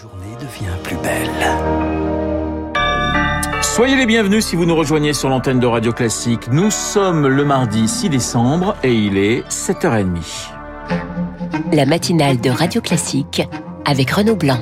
journée devient plus belle. Soyez les bienvenus si vous nous rejoignez sur l'antenne de Radio Classique. Nous sommes le mardi 6 décembre et il est 7h30. La matinale de Radio Classique avec Renaud Blanc.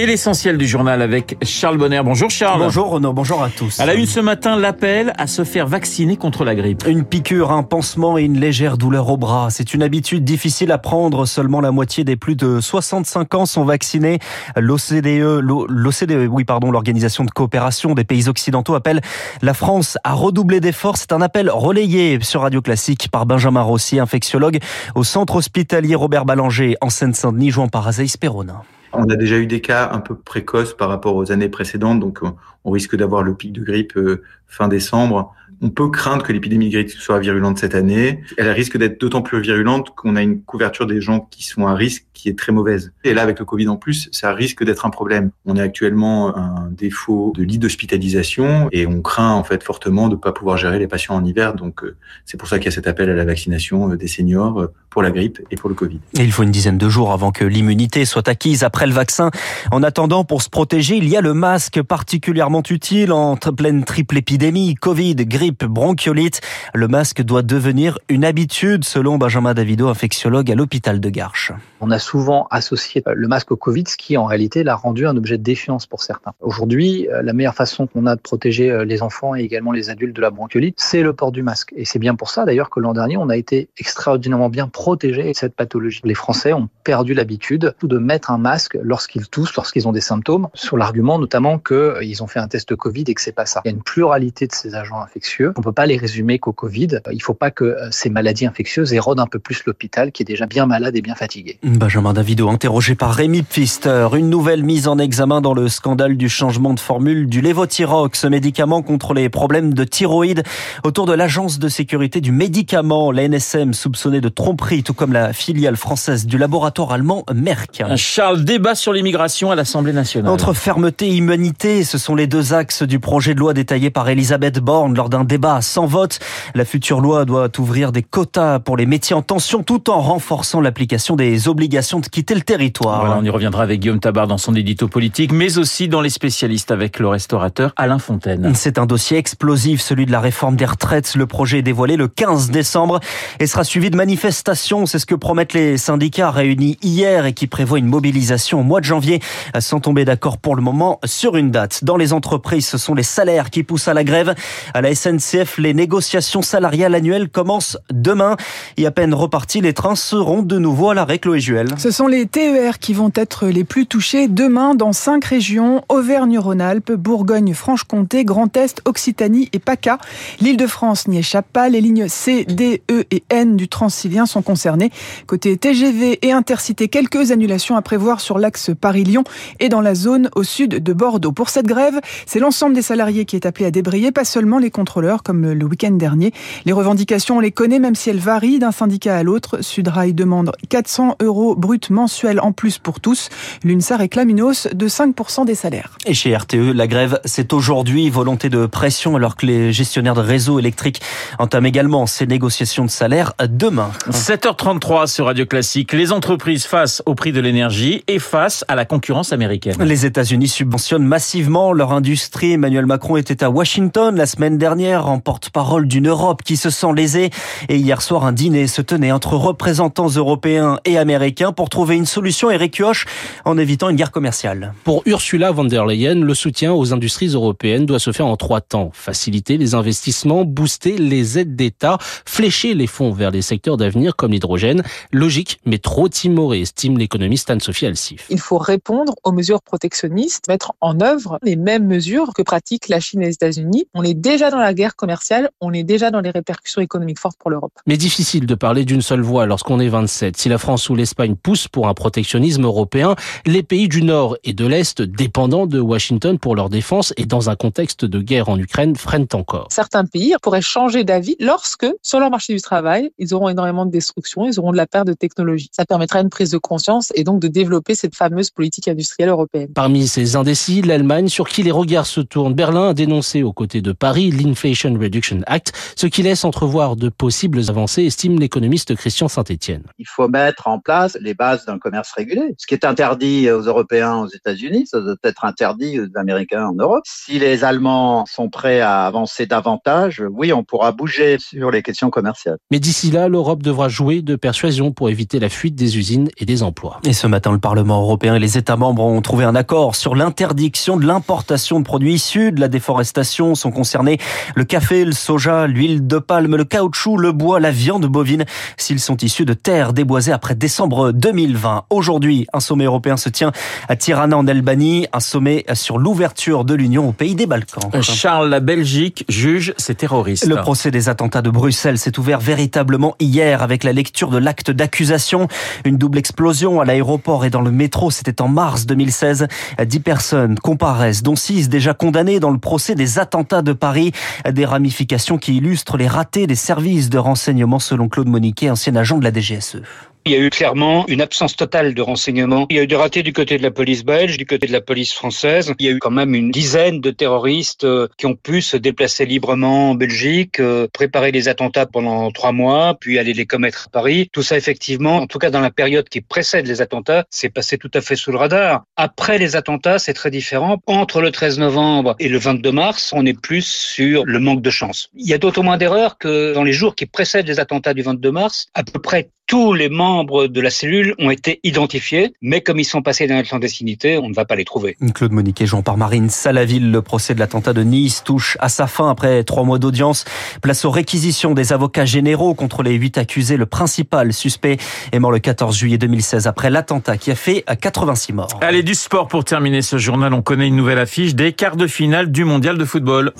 Et l'essentiel du journal avec Charles Bonner. Bonjour Charles. Bonjour Renaud, bonjour à tous. À la une ce matin, l'appel à se faire vacciner contre la grippe. Une piqûre, un pansement et une légère douleur au bras. C'est une habitude difficile à prendre. Seulement la moitié des plus de 65 ans sont vaccinés. L'OCDE, l'OCDE, oui, pardon, l'Organisation de coopération des pays occidentaux appelle la France à redoubler d'efforts. C'est un appel relayé sur Radio Classique par Benjamin Rossi, infectiologue au centre hospitalier Robert Ballanger en Seine-Saint-Denis, jouant par Azaïs Perronin. On a déjà eu des cas un peu précoces par rapport aux années précédentes, donc on risque d'avoir le pic de grippe euh, fin décembre. On peut craindre que l'épidémie de grippe soit virulente cette année. Elle risque d'être d'autant plus virulente qu'on a une couverture des gens qui sont à risque qui est très mauvaise. Et là, avec le Covid en plus, ça risque d'être un problème. On a actuellement un défaut de lit d'hospitalisation et on craint en fait fortement de ne pas pouvoir gérer les patients en hiver. Donc euh, c'est pour ça qu'il y a cet appel à la vaccination euh, des seniors pour la grippe et pour le Covid. Et il faut une dizaine de jours avant que l'immunité soit acquise après le vaccin. En attendant, pour se protéger, il y a le masque particulièrement utile en pleine triple épidémie, Covid, grippe, bronchiolite. Le masque doit devenir une habitude selon Benjamin Davido, infectiologue à l'hôpital de Garches. On a souvent associé le masque au Covid, ce qui en réalité l'a rendu un objet de défiance pour certains. Aujourd'hui, la meilleure façon qu'on a de protéger les enfants et également les adultes de la bronchiolite, c'est le port du masque. Et c'est bien pour ça d'ailleurs que l'an dernier, on a été extraordinairement bien protégé de cette pathologie. Les Français ont perdu l'habitude de mettre un masque lorsqu'ils toussent, lorsqu'ils ont des symptômes, sur l'argument notamment qu'ils ont fait un test Covid et que c'est pas ça. Il y a une pluralité de ces agents infectieux. On peut pas les résumer qu'au Covid. Il faut pas que ces maladies infectieuses érodent un peu plus l'hôpital qui est déjà bien malade et bien fatigué. Benjamin Davido, interrogé par Rémi Pfister. Une nouvelle mise en examen dans le scandale du changement de formule du Levothyrox, ce médicament contre les problèmes de thyroïde autour de l'agence de sécurité du médicament, la NSM, soupçonnée de tromperie, tout comme la filiale française du laboratoire allemand Merck. Charles, débat sur l'immigration à l'Assemblée nationale. Entre fermeté et humanité, ce sont les deux axes du projet de loi détaillé par Elisabeth Borne lors d'un débat sans vote. La future loi doit ouvrir des quotas pour les métiers en tension tout en renforçant l'application des obligations de quitter le territoire. Voilà, on y reviendra avec Guillaume Tabar dans son édito politique, mais aussi dans les spécialistes avec le restaurateur Alain Fontaine. C'est un dossier explosif, celui de la réforme des retraites. Le projet est dévoilé le 15 décembre et sera suivi de manifestations. C'est ce que promettent les syndicats réunis hier et qui prévoient une mobilisation au mois de janvier sans tomber d'accord pour le moment sur une date. Dans les entreprises, ce sont les salaires qui poussent à la grève. À la SNCF, les négociations salariales annuelles commencent demain. Et à peine repartis, les trains seront de nouveau à l'arrêt Chloé Juel. Ce sont les TER qui vont être les plus touchés demain dans cinq régions, Auvergne-Rhône-Alpes, Bourgogne-Franche-Comté, Grand Est, Occitanie et PACA. L'Île-de-France n'y échappe pas. Les lignes C, D, E et N du Transilien sont concernées. Côté TGV et Intercité, quelques annulations à prévoir sur l'axe Paris-Lyon et dans la zone au sud de Bordeaux. Pour cette grève, c'est l'ensemble des salariés qui est appelé à débrayer, pas seulement les contrôleurs comme le week-end dernier. Les revendications, on les connaît même si elles varient d'un syndicat à l'autre. Sudrail demande 400 euros mensuels en plus pour tous. L'UNSA réclame une hausse de 5% des salaires. Et chez RTE, la grève, c'est aujourd'hui volonté de pression alors que les gestionnaires de réseaux électriques entament également ces négociations de salaire demain. 7h33 sur Radio Classique. Les entreprises face au prix de l'énergie et face à la concurrence américaine. Les États-Unis subventionnent massivement leur industrie. Emmanuel Macron était à Washington la semaine dernière en porte-parole d'une Europe qui se sent lésée. Et hier soir, un dîner se tenait entre représentants européens et américains pour trouver une solution et réquioche en évitant une guerre commerciale. Pour Ursula von der Leyen, le soutien aux industries européennes doit se faire en trois temps. Faciliter les investissements, booster les aides d'État, flécher les fonds vers les secteurs d'avenir comme l'hydrogène. Logique, mais trop timoré, estime l'économiste Anne-Sophie Alsif. Il faut répondre aux mesures protectionnistes, mettre en œuvre les mêmes mesures que pratiquent la Chine et les États-Unis. On est déjà dans la guerre commerciale, on est déjà dans les répercussions économiques fortes pour l'Europe. Mais difficile de parler d'une seule voix lorsqu'on est 27. Si la France ou l'Espagne poussent pour un protectionnisme européen, les pays du Nord et de l'Est, dépendants de Washington pour leur défense et dans un contexte de guerre en Ukraine, freinent encore. Certains pays pourraient changer d'avis lorsque, sur leur marché du travail, ils auront énormément de destruction, ils auront de la perte de technologie. Ça permettra une prise de conscience et donc de développer cette fameuse politique industrielle européenne. Parmi ces indécis, l'Allemagne, sur qui les regards se tournent. Berlin a dénoncé aux côtés de Paris Inflation Reduction Act, ce qui laisse entrevoir de possibles avancées, estime l'économiste Christian Saint-Etienne. Il faut mettre en place les bases d'un commerce régulé. Ce qui est interdit aux Européens aux États-Unis, ça doit être interdit aux Américains en Europe. Si les Allemands sont prêts à avancer davantage, oui, on pourra bouger sur les questions commerciales. Mais d'ici là, l'Europe devra jouer de persuasion pour éviter la fuite des usines et des emplois. Et ce matin, le Parlement européen et les États membres ont trouvé un accord sur l'interdiction de l'importation de produits issus de la déforestation. Sont concernés le café, le soja, l'huile de palme, le caoutchouc, le bois, la viande bovine, s'ils sont issus de terres déboisées après décembre 2020. Aujourd'hui, un sommet européen se tient à Tirana en Albanie, un sommet sur l'ouverture de l'Union au pays des Balkans. Charles, la Belgique juge ces terroristes. Le procès des attentats de Bruxelles s'est ouvert véritablement hier avec la lecture de l'acte d'accusation. Une double explosion à l'aéroport et dans le métro, c'était en mars 2016. Dix personnes comparaissent, dont six déjà condamnées dans le procès des attentats de Paris. Des ramifications qui illustrent les ratés des services de renseignement selon Claude Moniquet, ancien agent de la DGSE. Il y a eu clairement une absence totale de renseignements. Il y a eu des ratés du côté de la police belge, du côté de la police française. Il y a eu quand même une dizaine de terroristes euh, qui ont pu se déplacer librement en Belgique, euh, préparer des attentats pendant trois mois, puis aller les commettre à Paris. Tout ça, effectivement, en tout cas dans la période qui précède les attentats, c'est passé tout à fait sous le radar. Après les attentats, c'est très différent. Entre le 13 novembre et le 22 mars, on est plus sur le manque de chance. Il y a d'autant moins d'erreurs que dans les jours qui précèdent les attentats du 22 mars, à peu près tous les membres de la cellule ont été identifiés, mais comme ils sont passés dans la clandestinité, on ne va pas les trouver. Claude Moniquet, Jean par Marine Salaville, le procès de l'attentat de Nice touche à sa fin après trois mois d'audience. Place aux réquisitions des avocats généraux contre les huit accusés. Le principal suspect est mort le 14 juillet 2016 après l'attentat qui a fait 86 morts. Allez, du sport pour terminer ce journal. On connaît une nouvelle affiche des quarts de finale du mondial de football.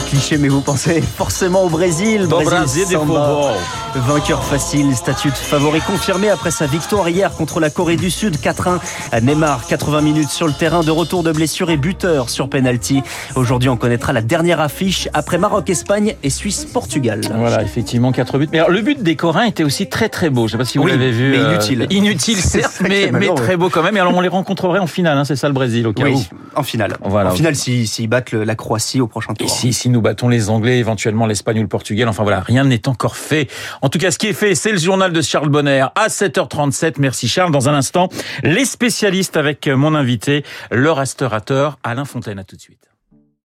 C'est cliché, mais vous pensez forcément au Brésil. Brésil, Samba, vainqueur facile, statut de favori confirmé après sa victoire hier contre la Corée du Sud 4-1. Neymar, 80 minutes sur le terrain de retour de blessure et buteur sur penalty. Aujourd'hui, on connaîtra la dernière affiche après Maroc-Espagne et Suisse-Portugal. Voilà, effectivement, 4 buts. Mais alors, le but des Coréens était aussi très très beau. Je ne sais pas si vous Oui, l'avez vu. mais euh, inutile. inutile, certes, mais, très beau quand même. Et alors, on les rencontrerait en finale, hein, c'est ça le Brésil, au cas Oui, où. en finale. Voilà. En finale, s'ils s'ils battent le- la Croatie au prochain Et tour. si, nous battons les Anglais, éventuellement l'Espagne ou le Portugal, enfin voilà, rien n'est encore fait. En tout cas, ce qui est fait, c'est le journal de Charles Bonner à 7h37. Merci Charles. Dans un instant, les spécialistes avec mon invité, le restaurateur Alain Fontaine. À tout de suite.